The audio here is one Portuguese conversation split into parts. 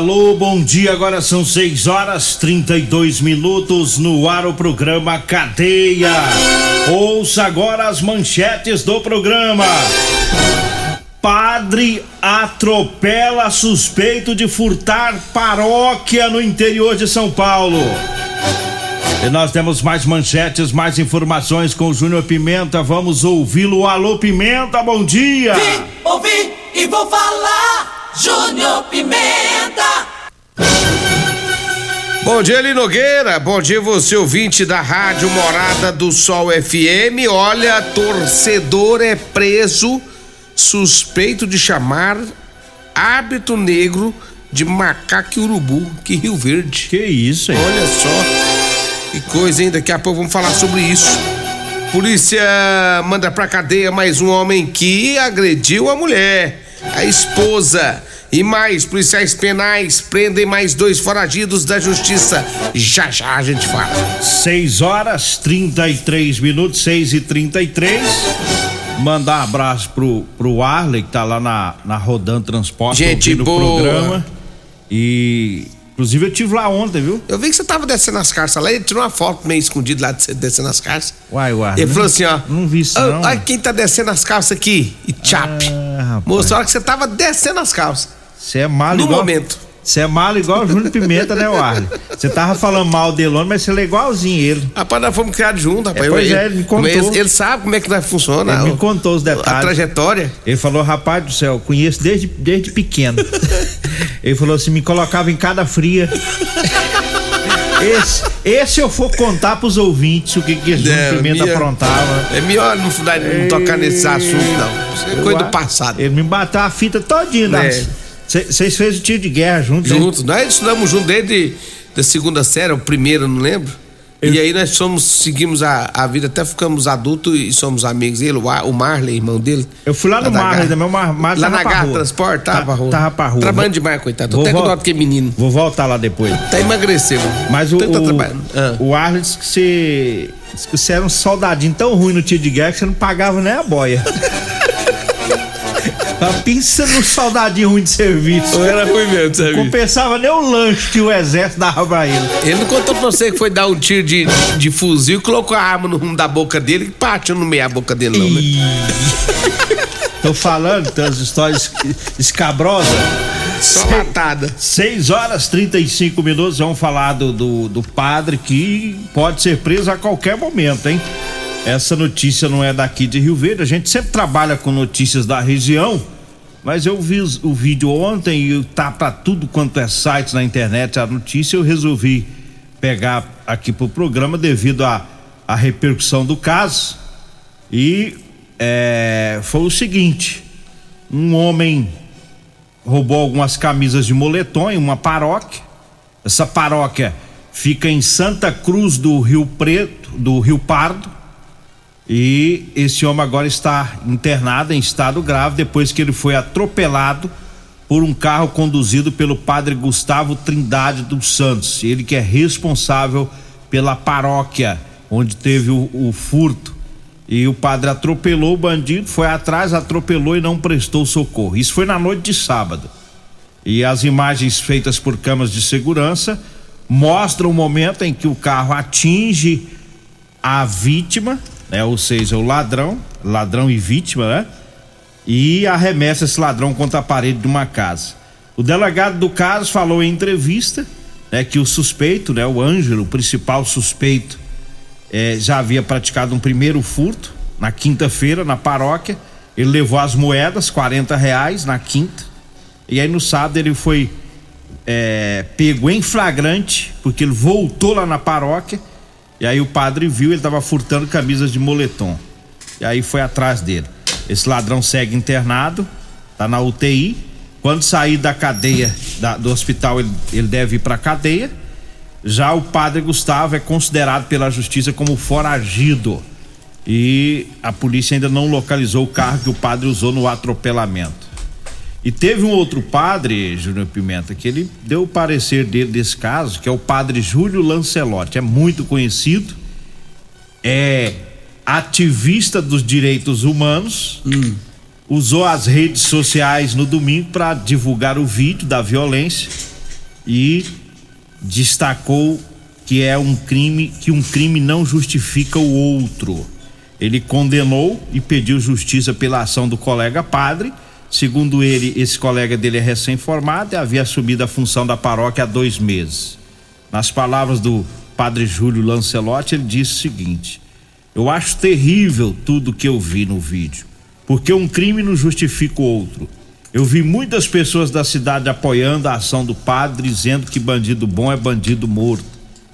Alô, bom dia. Agora são 6 horas 32 minutos no ar o programa Cadeia. Ouça agora as manchetes do programa. Padre atropela suspeito de furtar paróquia no interior de São Paulo. E nós temos mais manchetes, mais informações com o Júnior Pimenta. Vamos ouvi-lo. Alô, Pimenta, bom dia. Vim, ouvi e vou falar. Júnior Pimenta. Bom dia, Eli Nogueira. Bom dia, você ouvinte da Rádio Morada do Sol FM. Olha, torcedor é preso suspeito de chamar hábito negro de macaco urubu, que Rio Verde. Que isso, hein? Olha só. Que coisa, hein? Daqui a pouco vamos falar sobre isso. Polícia manda pra cadeia mais um homem que agrediu a mulher a esposa. E mais, policiais penais prendem mais dois foragidos da justiça. Já já a gente fala. 6 horas 33 minutos, 6 e 33 Mandar um abraço pro, pro Arley, que tá lá na, na Rodan Transporte. Gente boa. programa. E. Inclusive eu tive lá ontem, viu? Eu vi que você tava descendo as carças lá, ele tirou uma foto meio escondida lá de você descendo as carças. Uai, Arley. Ele falou assim, ó. Não vi isso, "Ô, não. Olha quem tá descendo as calças aqui. E chap. Ah, rapaz. Mostrou a hora que você tava descendo as calças. Você é malo No igual. momento. Você é malo igual o Júnior Pimenta, né, o Arley? Você tava falando mal dele ontem, mas você é igualzinho ele. Rapaz, nós fomos criados juntos, rapaz. É, pois Eu- é, ele me contou. Ele, ele sabe como é que nós funciona. Ele me contou os A detalhes. trajetória. Ele falou, rapaz do céu, conheço desde, desde pequeno. Ele falou assim, me colocava em cada fria. Esse, esse eu for contar pros ouvintes o que que esse Júnior Pimenta minha- aprontava. É melhor não, não tocar nesse assunto, não. Isso é coisa do passado. Ele me bateu a fita todinha. É. Vocês fez o tiro de guerra juntos? Juntos. Nós estudamos juntos desde da segunda série, o primeiro, não lembro. E aí nós somos, seguimos a, a vida, até ficamos adultos e somos amigos. Ele, o Ar- o Marley, irmão dele. Eu fui lá no Marley também, o Mar- Marley Lá na rua. Transporte, tava Tá- pra rua. tava pra rua. Trabalhando demais, coitado. Tô até com que é menino. Vou voltar lá depois. Até emagreceu. Mas o, Tanto tá o, trabalhando. Ah. o Arley disse que você, disse que você era um soldadinho tão ruim no tiro de guerra que você não pagava nem a boia. Pensa no soldadinho ruim de serviço. Eu era ruim mesmo, sabe? Compensava nem o lanche que o exército dava pra ele. Ele não contou pra você que foi dar um tiro de, de, de fuzil e colocou a arma no rumo da boca dele e partiu no meio da boca dele, não, né? Tô falando, tem umas histórias escabrosas. Só latada. 6 horas 35 minutos, vamos falar do, do, do padre que pode ser preso a qualquer momento, hein? Essa notícia não é daqui de Rio Verde, a gente sempre trabalha com notícias da região, mas eu vi o vídeo ontem e tá pra tudo quanto é sites na internet a notícia, eu resolvi pegar aqui pro programa devido à à repercussão do caso. E é, foi o seguinte: um homem roubou algumas camisas de moletom em uma paróquia. Essa paróquia fica em Santa Cruz do Rio Preto, do Rio Pardo. E esse homem agora está internado em estado grave depois que ele foi atropelado por um carro conduzido pelo padre Gustavo Trindade dos Santos. Ele que é responsável pela paróquia onde teve o, o furto. E o padre atropelou o bandido, foi atrás, atropelou e não prestou socorro. Isso foi na noite de sábado. E as imagens feitas por câmeras de segurança mostram o momento em que o carro atinge a vítima, né? Ou seja, o ladrão, ladrão e vítima, né? e arremessa esse ladrão contra a parede de uma casa. O delegado do caso falou em entrevista né, que o suspeito, né, o Ângelo, o principal suspeito, eh, já havia praticado um primeiro furto na quinta-feira na paróquia. Ele levou as moedas, 40 reais na quinta. E aí no sábado ele foi é, pego em flagrante, porque ele voltou lá na paróquia. E aí o padre viu, ele estava furtando camisas de moletom. E aí foi atrás dele. Esse ladrão segue internado, tá na UTI. Quando sair da cadeia, da, do hospital, ele, ele deve ir para cadeia. Já o padre Gustavo é considerado pela justiça como foragido. E a polícia ainda não localizou o carro que o padre usou no atropelamento. E teve um outro padre, Júnior Pimenta, que ele deu o parecer dele desse caso, que é o padre Júlio Lancelotti. É muito conhecido, é ativista dos direitos humanos, Hum. usou as redes sociais no domingo para divulgar o vídeo da violência e destacou que é um crime, que um crime não justifica o outro. Ele condenou e pediu justiça pela ação do colega padre. Segundo ele, esse colega dele é recém-formado e havia assumido a função da paróquia há dois meses. Nas palavras do padre Júlio Lancelotti, ele disse o seguinte: Eu acho terrível tudo que eu vi no vídeo, porque um crime não justifica o outro. Eu vi muitas pessoas da cidade apoiando a ação do padre, dizendo que bandido bom é bandido morto.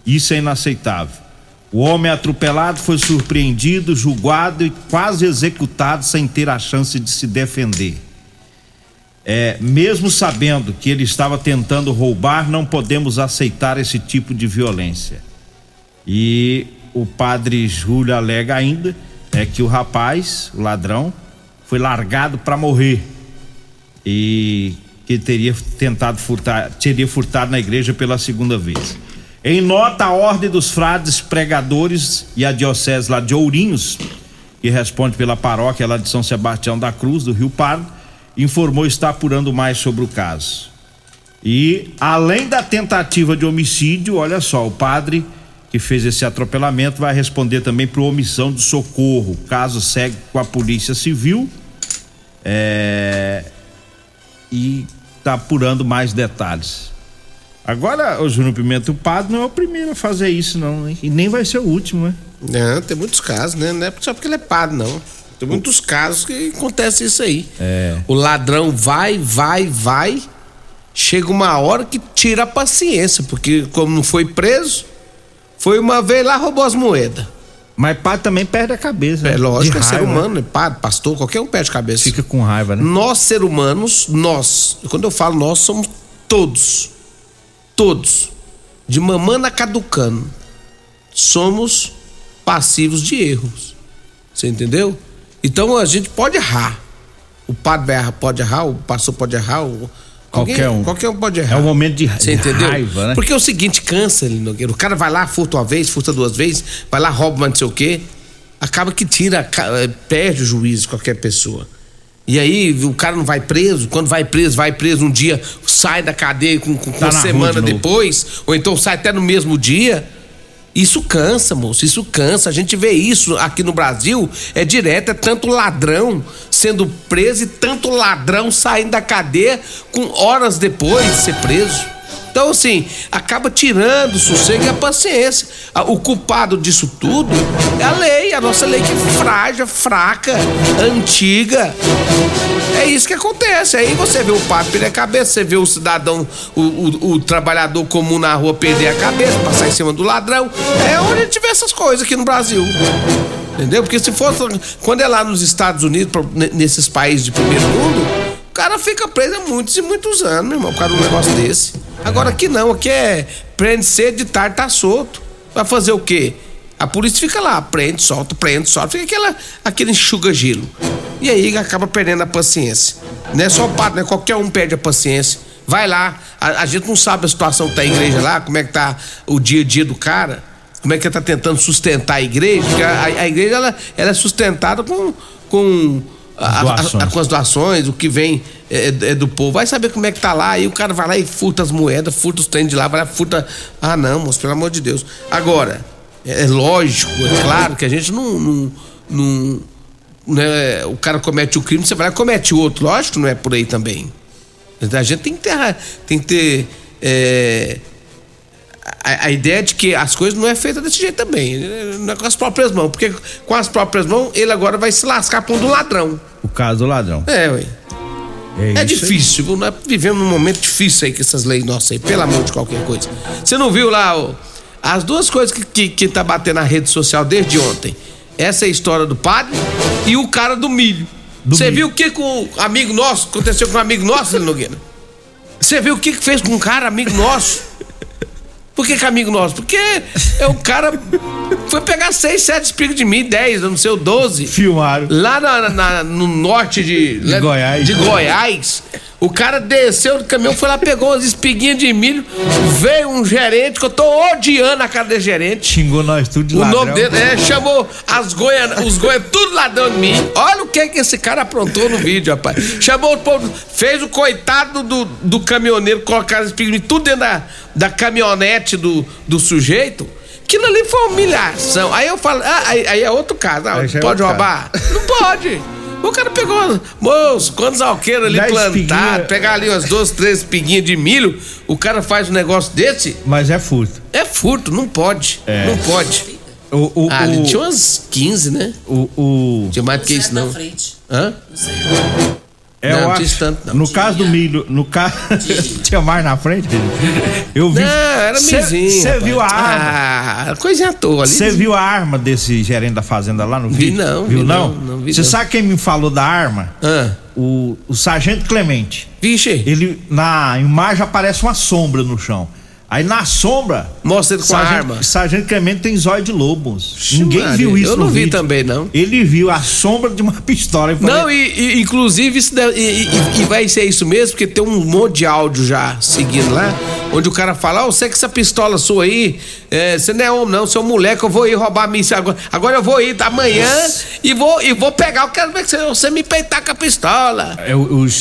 Isso é inaceitável. O homem atropelado foi surpreendido, julgado e quase executado sem ter a chance de se defender. É, mesmo sabendo que ele estava tentando roubar, não podemos aceitar esse tipo de violência. E o padre Júlio alega ainda é que o rapaz, o ladrão, foi largado para morrer e que teria tentado furtar, teria furtado na igreja pela segunda vez. Em nota, a Ordem dos Frades Pregadores e a Diocese lá de Ourinhos, que responde pela paróquia lá de São Sebastião da Cruz, do Rio Pardo, informou estar apurando mais sobre o caso. E além da tentativa de homicídio, olha só, o padre que fez esse atropelamento vai responder também por omissão de socorro. O caso segue com a Polícia Civil é, e está apurando mais detalhes. Agora, o Júnior Pimenta, o padre não é o primeiro a fazer isso, não, né? E nem vai ser o último, né? Não, tem muitos casos, né? Não é só porque ele é padre, não. Tem muitos casos que acontece isso aí. É. O ladrão vai, vai, vai. Chega uma hora que tira a paciência, porque como não foi preso, foi uma vez lá roubou as moedas. Mas padre também perde a cabeça. É né? lógico, é ser humano, é padre, pastor, qualquer um perde a cabeça. Fica com raiva, né? Nós, ser humanos, nós, quando eu falo nós, somos todos, todos, de mamana caducando, somos passivos de erros. Você entendeu? Então a gente pode errar. O padre pode errar, o pastor pode errar, o... Qualquer um. Qualquer um pode errar. É um momento de, Você de entendeu? raiva, né? Porque é o seguinte, cansa, Lino Nogueira. O cara vai lá, furta uma vez, furta duas vezes, vai lá, rouba mas não sei o quê. Acaba que tira, eh, perde o juízo qualquer pessoa. E aí o cara não vai preso, quando vai preso, vai preso um dia, sai da cadeia com, com, Tá uma semana depois, ou então sai até no mesmo dia. Isso cansa, moço, isso cansa. A gente vê isso aqui no Brasil, é direto, é tanto ladrão sendo preso e tanto ladrão saindo da cadeia com horas depois de ser preso. Então, assim, acaba tirando o sossego e a paciência. Ah, O culpado disso tudo é a lei, a nossa lei que é frágil, fraca, antiga. É isso que acontece. Aí você vê o padre perder a cabeça, você vê o cidadão, o, o- o trabalhador comum na rua perder a cabeça, passar em cima do ladrão. É onde a gente vê essas coisas aqui no Brasil. Entendeu? Porque se fosse. Quando é lá nos Estados Unidos, nesses países de primeiro mundo, cara fica preso há muitos e muitos anos, meu irmão, por causa de um negócio desse. Agora aqui não, aqui é prende cedo, de tarde tá solto. Vai fazer o quê? A polícia fica lá, prende, solta, prende, solta, fica aquela, aquele enxuga-gelo. E aí acaba perdendo a paciência. Não é só o padre, né? Qualquer um perde a paciência. Vai lá, a, a gente não sabe a situação que tá a igreja lá, como é que tá o dia a dia do cara, como é que ele tá tentando sustentar a igreja, porque a, a igreja ela, ela é sustentada com, com, a- a- Doações. a- com as doações, o que vem é, é do povo. Vai saber como é que tá lá, aí o cara vai lá e furta as moedas, furta os trem de lá, vai lá, furta. Ah, não, moço, pelo amor de Deus. Agora, é, é lógico, é claro que a gente não, não, não, né, o cara comete o crime, você vai lá e comete outro. Lógico não é por aí também. A gente tem que ter, tem que ter é, a, a, ideia de que as coisas não é feita desse jeito também. Não é com as próprias mãos. Porque com as próprias mãos, ele agora vai se lascar por um do ladrão. O caso do ladrão. É, ué. É, é difícil, viu? Nós vivemos num momento difícil aí com essas leis nossas aí, pelo amor de qualquer coisa. Você não viu lá ó, as duas coisas que, que, que tá batendo na rede social desde ontem? Essa é a história do padre e o cara do milho. Você viu o que com um amigo nosso, aconteceu com um amigo nosso, Nogueira? Você viu o que fez com um cara, amigo nosso? Por que, que amigo nosso? Porque é um cara. Foi pegar seis, sete espigas de mim, dez, não sei, doze. Filmaram. Lá na, na, no norte de, de Goiás. De Goiás. O cara desceu do caminhão, foi lá, pegou umas espiguinhas de milho. Veio um gerente, que eu tô odiando a cara desse gerente. Xingou nós tudo de o ladrão. O nome dele, é, chamou as goianas, os goianos, tudo ladrão de mim. Olha o que que esse cara aprontou no vídeo, rapaz. Chamou o povo, fez o coitado do, do caminhoneiro colocar as espiguinhas tudo dentro da, da caminhonete do, do sujeito. Aquilo ali foi uma humilhação. Aí eu falo, ah, aí, aí é outro caso. Não, é pode roubar? Caso. Não pode. O cara pegou, moço, quantos alqueiros ali plantados, pegar ali umas duas, três piguinhas de milho, o cara faz um negócio desse. Mas é furto. É furto, não pode. É. Não pode. O, o, ah, o, tinha umas 15, né? O, o... Tinha mais do que isso, não. Hã? Não sei. É, não, eu acho, tanto, não. No caso do milho, no caso. tinha mais na frente? Eu vi. Não, era mizinho. Você viu a arma? Ah, coisinha à toa ali. Você viu a arma desse gerente da fazenda lá no vi vídeo? Não, viu vi não? não Você sabe quem me falou da arma? Ah. O, o sargento Clemente. Vixe. Ele, na imagem aparece uma sombra no chão. Aí na sombra. Mostra ele com Sargento, a arma. Sargento Clemente tem zóio de lobos. Ninguém Maria, viu isso Eu não vi vídeo. também, não. Ele viu a sombra de uma pistola. Não, e, e, inclusive isso deve, e, e, vai ser isso mesmo, porque tem um monte de áudio já seguindo lá, onde o cara fala: Ó, oh, você que essa pistola sua aí, é, você não é homem, não, você é moleque, eu vou ir roubar a missa agora. Agora eu vou ir amanhã e vou, e vou pegar, eu quero ver que você, você me peitar com a pistola. É,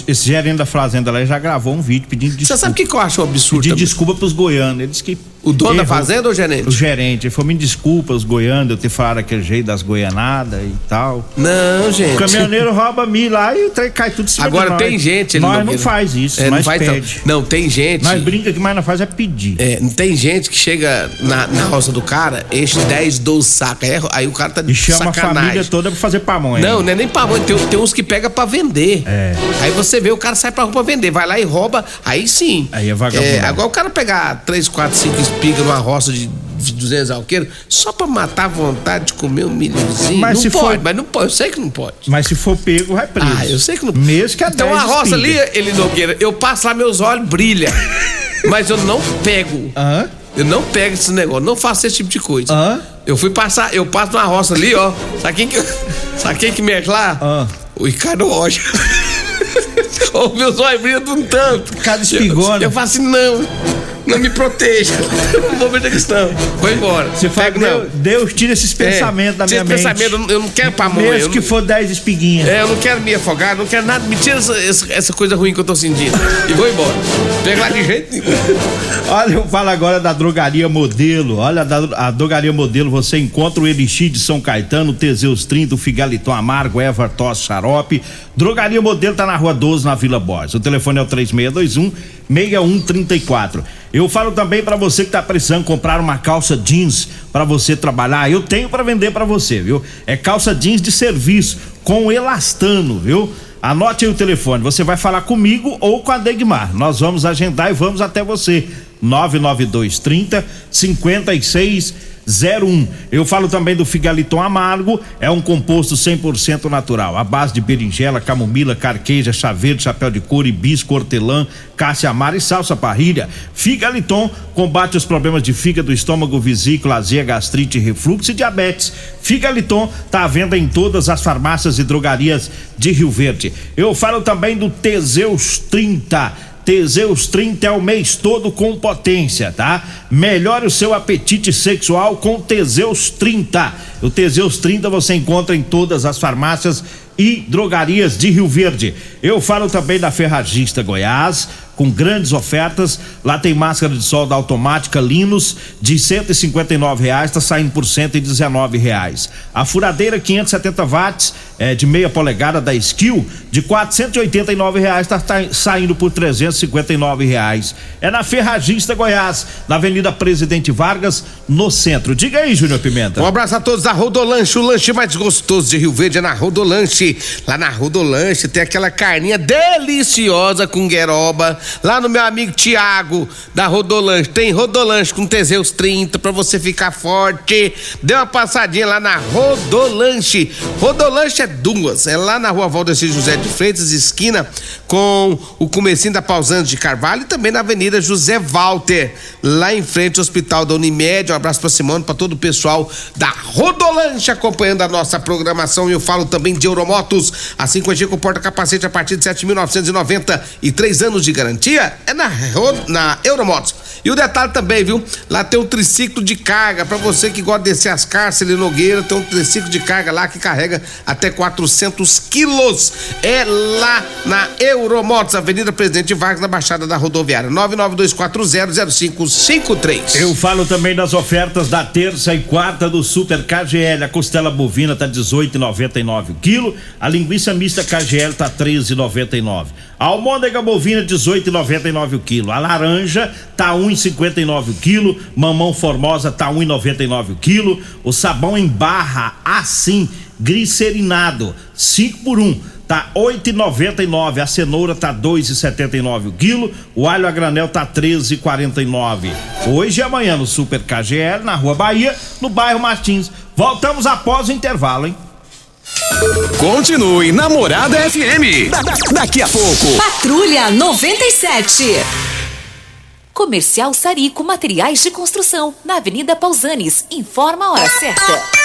esse gerente da fazenda lá já gravou um vídeo pedindo desculpa. Você sabe o que, que eu acho um absurdo? Pedindo desculpa pros goianos. Eles que o dono Errou. da fazenda ou o gerente? O gerente. Ele falou: me desculpa os goianos, eu ter falado aquele jeito das goianadas e tal. Não, gente. O caminhoneiro rouba milho lá e cai tudo em cima Agora tem gente. Nós não, não faz isso, é, nós pede. Não, tem gente. Nós brinca que mais não faz é pedir. É, tem gente que chega na, na roça do cara, enche 10, 12 sacos. Aí, aí o cara tá de E chama sacanagem. a família toda pra fazer pamonha. Não, não é nem pamonha. Tem, tem uns que pega pra vender. É. Aí você vê, o cara sai pra rua pra vender. Vai lá e rouba, aí sim. Aí é vagabundo. É, agora o cara pegar 3, 4, 5 espigas numa roça de 200 alqueiros só pra matar a vontade de comer um milhozinho. Mas não se pode, for... mas não pode. Eu sei que não pode. Mas se for pego, vai preso. Ah, eu sei que não Mesmo que até Então a roça ali, ele Nogueira, eu passo lá, meus olhos brilham. mas eu não pego. Aham. Eu não pego esse negócio, não faço esse tipo de coisa. Aham. Eu fui passar, eu passo numa roça ali, ó. Sabe quem que, sabe quem que mexe lá? O Ricardo Rocha. Meus olhos brilham de um tanto. Cada espigona. Eu, eu falo assim, não. Não me proteja. Não vou ver a questão. Vou embora. Você fala, Pego, Deus, Deus tira esses pensamentos é, da minha esse mente. pensamento, eu não quero pamonha. Mesmo que não, for 10 espiguinhas. É, eu não quero me afogar, não quero nada. Me tira essa, essa, essa coisa ruim que eu tô sentindo. E vou embora. Pega lá de jeito nenhum. Olha, eu falo agora da drogaria modelo. Olha, a, a drogaria modelo, você encontra o Elixir de São Caetano, o Teseus 30, o Figaliton Amargo, Eva Toss Xarope. Drogaria modelo tá na rua 12, na Vila Borges. O telefone é o 3621 6134. Eu falo também para você que tá precisando comprar uma calça jeans para você trabalhar. Eu tenho para vender para você, viu? É calça jeans de serviço com elastano, viu? Anote aí o telefone. Você vai falar comigo ou com a Degmar. Nós vamos agendar e vamos até você. 992 30 56 01. Eu falo também do Figaliton Amargo, é um composto 100% natural, à base de berinjela, camomila, carqueja, chá verde, chapéu de couro, hibisco, hortelã, cássia amara e salsa parrilha. Figaliton combate os problemas de fígado, estômago, vesícula, azia, gastrite, refluxo e diabetes. Figaliton está à venda em todas as farmácias e drogarias de Rio Verde. Eu falo também do Teseus 30 Teseus 30 é o mês todo com potência, tá? Melhore o seu apetite sexual com Teseus 30. O Teseus 30 você encontra em todas as farmácias e drogarias de Rio Verde. Eu falo também da Ferragista Goiás. com grandes ofertas. Lá tem máscara de sol da automática Linus de 159 reais, está saindo por 119 reais. A furadeira 570 watts é, de meia polegada da Skill de 489 reais está tá saindo por 359 reais. É na Ferragista Goiás, na Avenida Presidente Vargas, no centro. Diga aí, Júnior Pimenta. Um abraço a todos da Rodolanche, o lanche mais gostoso de Rio Verde é na Rodolanche. Lá na Rodolanche tem aquela carninha deliciosa com gueroba. Lá no meu amigo Tiago da Rodolanche, tem Rodolanche com Teseus 30 para você ficar forte. Dê uma passadinha lá na Rodolanche. Rodolanche é duas, é lá na Rua Valdecir José de Freitas, esquina com o comecinho da Pausante de Carvalho e também na Avenida José Walter, lá em frente ao Hospital da Unimed. Um abraço para Simone, para todo o pessoal da Rodolanche acompanhando a nossa programação. E eu falo também de Euromotos, assim com a com porta capacete a partir de 7.990 e três anos de garantia é na, na Euromotos. E o detalhe também, viu? Lá tem um triciclo de carga para você que gosta de descer as cárceres Nogueira, tem um triciclo de carga lá que carrega até 400 quilos. É lá na Euromotos, Avenida Presidente Vargas, na Baixada da Rodoviária, 992400553. Eu falo também das ofertas da terça e quarta do Super KGL. A costela bovina tá 18,99 o quilo, a linguiça mista KGL tá 13,99. A almôndega bovina 18,99 o quilo. A laranja tá 1,59 o quilo. Mamão formosa tá 1,99 o quilo. O sabão em barra assim, glicerinado, 5 por 1 tá 8,99. A cenoura tá 2,79 o quilo. O alho a granel tá 13,49. Hoje e amanhã no Super KGL, na Rua Bahia, no bairro Martins. Voltamos após o intervalo, hein? Continue Namorada FM. Da, da, daqui a pouco. Patrulha 97. Comercial Sarico Materiais de Construção, na Avenida Pausanes. Informa a hora certa.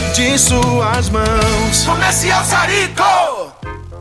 de suas mãos. Comercial Sarico.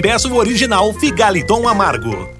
o original Figaliton Amargo.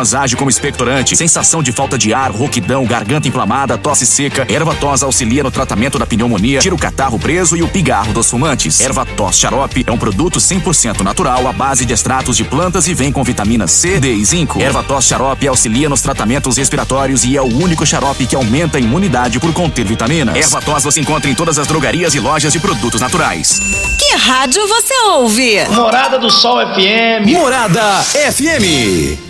tos age como expectorante, sensação de falta de ar, rouquidão, garganta inflamada, tosse seca. Erva tos auxilia no tratamento da pneumonia, tira o catarro preso e o pigarro dos fumantes. Erva tos xarope é um produto 100% natural à base de extratos de plantas e vem com vitamina C, D e zinco. Erva tos xarope auxilia nos tratamentos respiratórios e é o único xarope que aumenta a imunidade por conter vitaminas. Erva tos você encontra em todas as drogarias e lojas de produtos naturais. Que rádio você ouve? Morada do Sol FM. Morada FM.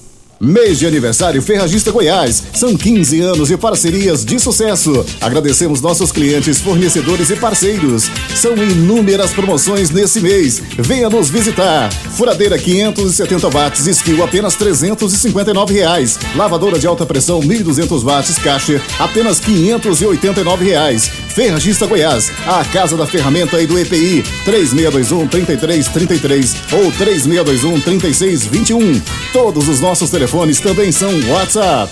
Mês de aniversário Ferragista Goiás. São 15 anos de parcerias de sucesso. Agradecemos nossos clientes, fornecedores e parceiros. São inúmeras promoções nesse mês. Venha nos visitar. Furadeira 570 watts, skill apenas 359 reais. Lavadora de alta pressão 1.200 watts, caixa apenas 589 reais. Ferragista Goiás, a casa da ferramenta e do EPI. 3621 3333 ou 3621 3621. Todos os nossos telefones também são WhatsApp.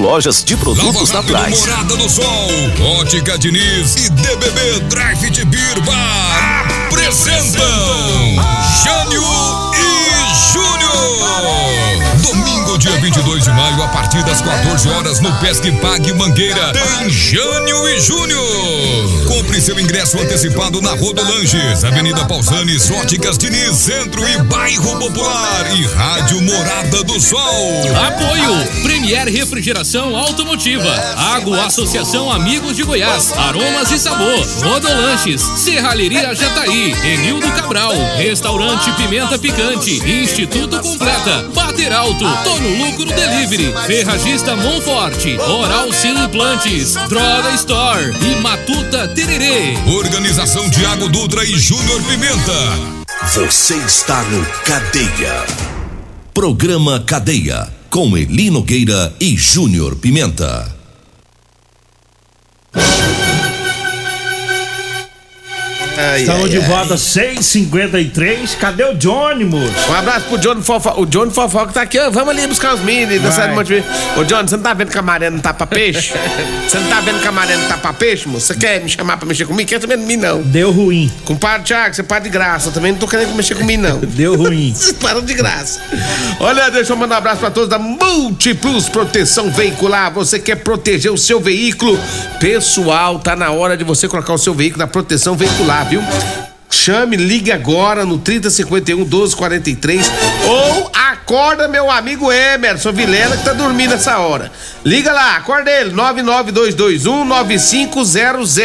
lojas de produtos Lava naturais. Morada do Sol, Ótica Diniz e DBB Drive de Beer Bar apresentam Jânio e Júnior. Dia 22 de maio, a partir das 14 horas, no Pesque Pague Mangueira, tem Jânio e Júnior. Compre seu ingresso antecipado na Rodolanges, Avenida Pausanes, Óticas Diniz, Centro e Bairro Popular e Rádio Morada do Sol. Apoio Premier Refrigeração Automotiva, Água Associação Amigos de Goiás, Aromas e Sabor, Rodolanches, Serralheria Jataí, Enildo Cabral, Restaurante Pimenta Picante, Instituto Completa, Bater Alto, Tono Lucro Delivery, Ferragista Monforte, Oral Sim Implantes, Droga Store e Matuta Tererê. Organização Tiago Dutra e Júnior Pimenta. Você está no Cadeia. Programa Cadeia com Eli Nogueira e Júnior Pimenta. Ai, Estamos ai, de ai. volta 6h53. Cadê o Johnny, moço? Um abraço pro Johnny Fofó. O Johnny que tá aqui, ó. Vamos ali buscar os mini da de Montevideo. Ô, Johnny, você não tá vendo que a maré não tá pra peixe? Você não tá vendo que a maré não tá pra peixe, moço? Você quer me chamar pra mexer comigo? Quer também de mim, não. Deu ruim. Compadre Thiago, você para de graça. Eu também não tô querendo mexer comigo, não. Deu ruim. Para de graça. Olha, deixa eu mandar um abraço pra todos da Multiplus Proteção Veicular. Você quer proteger o seu veículo? Pessoal, tá na hora de você colocar o seu veículo na proteção veicular, viu? Chame, ligue agora no 3051 1243 ou acorda meu amigo Emerson Vilela que tá dormindo essa hora. Liga lá, acorda ele, 99221 9500. E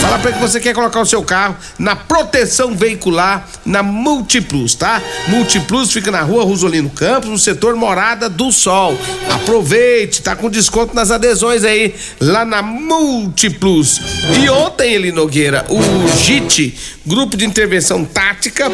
fala pra ele que você quer colocar o seu carro na proteção veicular na Multiplus, tá? Multiplus fica na rua Rosolino Campos, no setor Morada do Sol. Aproveite, tá com desconto nas adesões aí, lá na Multiplus. E ontem, Eli Nogueira, o JIT, Grupo de Intervenção Tática,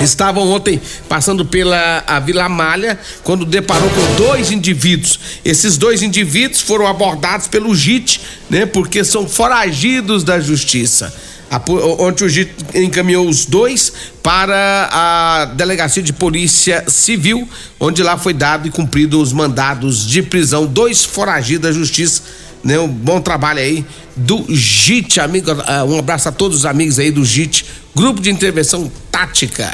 estavam ontem passando pela a Vila Malha quando deparou com dois indivíduos. Esses dois indivíduos foram abordados pelo JIT, né? Porque são foragidos da justiça. Po- Ontem o JIT encaminhou os dois para a Delegacia de Polícia Civil, onde lá foi dado e cumprido os mandados de prisão. Dois foragidos da justiça, né? Um bom trabalho aí do JIT, amigo. ah, Um abraço a todos os amigos aí do JIT, Grupo de Intervenção Tática.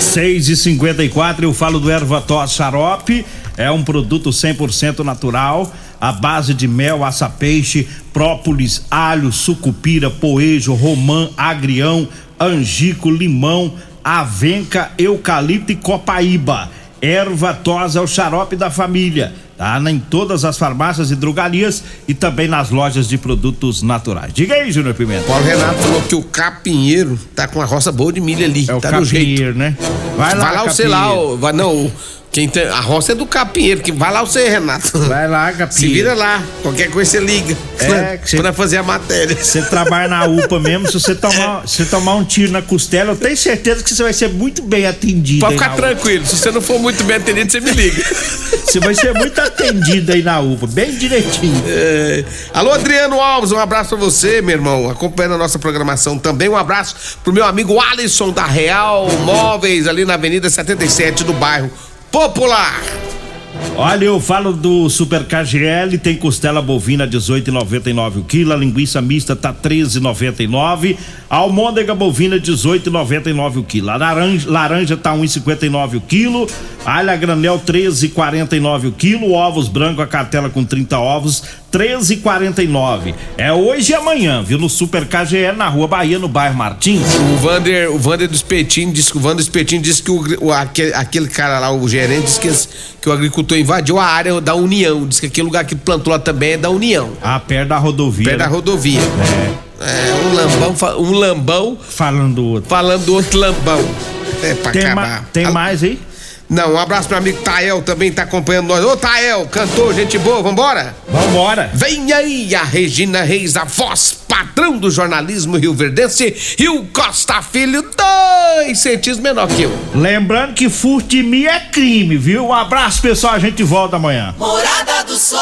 6 e 54 eu falo do Ervatós Xarope. É um produto 100% natural, à base de mel, aça-peixe, própolis, alho, sucupira, poejo, romã, agrião, angico, limão, avenca, eucalipto e copaíba. Erva tos é o xarope da família. Tá em todas as farmácias e drogarias e também nas lojas de produtos naturais. Diga aí, Júnior Pimenta. Paulo Renato falou que o capinheiro tá com uma roça boa de milho ali. É o tá jeito. capinheiro, né? Vai lá, Capinheiro. sei lá, o- vai, não, o- quem tem, a roça é do capinheiro, que vai lá você, Renato. Vai lá, capinheiro. Se vira lá, qualquer coisa você liga. É, que você- Pra fazer a matéria. Você trabalha na UPA mesmo, se você tomar, se você tomar um tiro na costela, eu tenho certeza que você vai ser muito bem atendido. Pode ficar tranquilo, se você não for muito bem atendido, você me liga. Você vai ser muito atendido aí na UPA, bem direitinho. É. Alô, Adriano Alves, um abraço pra você, meu irmão, acompanhando a nossa programação também. Um abraço pro meu amigo Alisson da Real Móveis, ali na Avenida 77 do bairro Popular. Olha, eu falo do Super KGL, tem costela bovina 18,99 o quilo, a linguiça mista tá 13,99, Almôndega bovina 18,99 o quilo. A laranja, laranja tá 1,59 o quilo. Alha granel 13,49 o quilo. Ovos branco a cartela com 30 ovos 13,49. É hoje e amanhã, viu? No Super KGE na Rua Bahia, no bairro Martins. O Vander, o Vander do Espetinho disse que o Vander Espetinho disse que o, o- aquele, aquele cara lá, o gerente, disse que, que o agricultor invadiu a área da União. Diz que aquele lugar que plantou lá também é da União. Ah, perto da rodovia. Perto da né? rodovia. É. um lambão, um lambão falando do outro. Falando do outro lambão. É pra Tem, acabar. ma- tem Al- mais aí? Não, um abraço pro meu amigo Tael, também tá acompanhando nós. Ô Tael, cantor, gente boa, vambora? Vambora. Vem aí a Regina Reis, a voz padrão do jornalismo rio-verdense, e o Costa Filho, dois centímetros menor que eu. Lembrando que furto de mim é crime, viu? Um abraço, pessoal. A gente volta amanhã. Morada do Sol.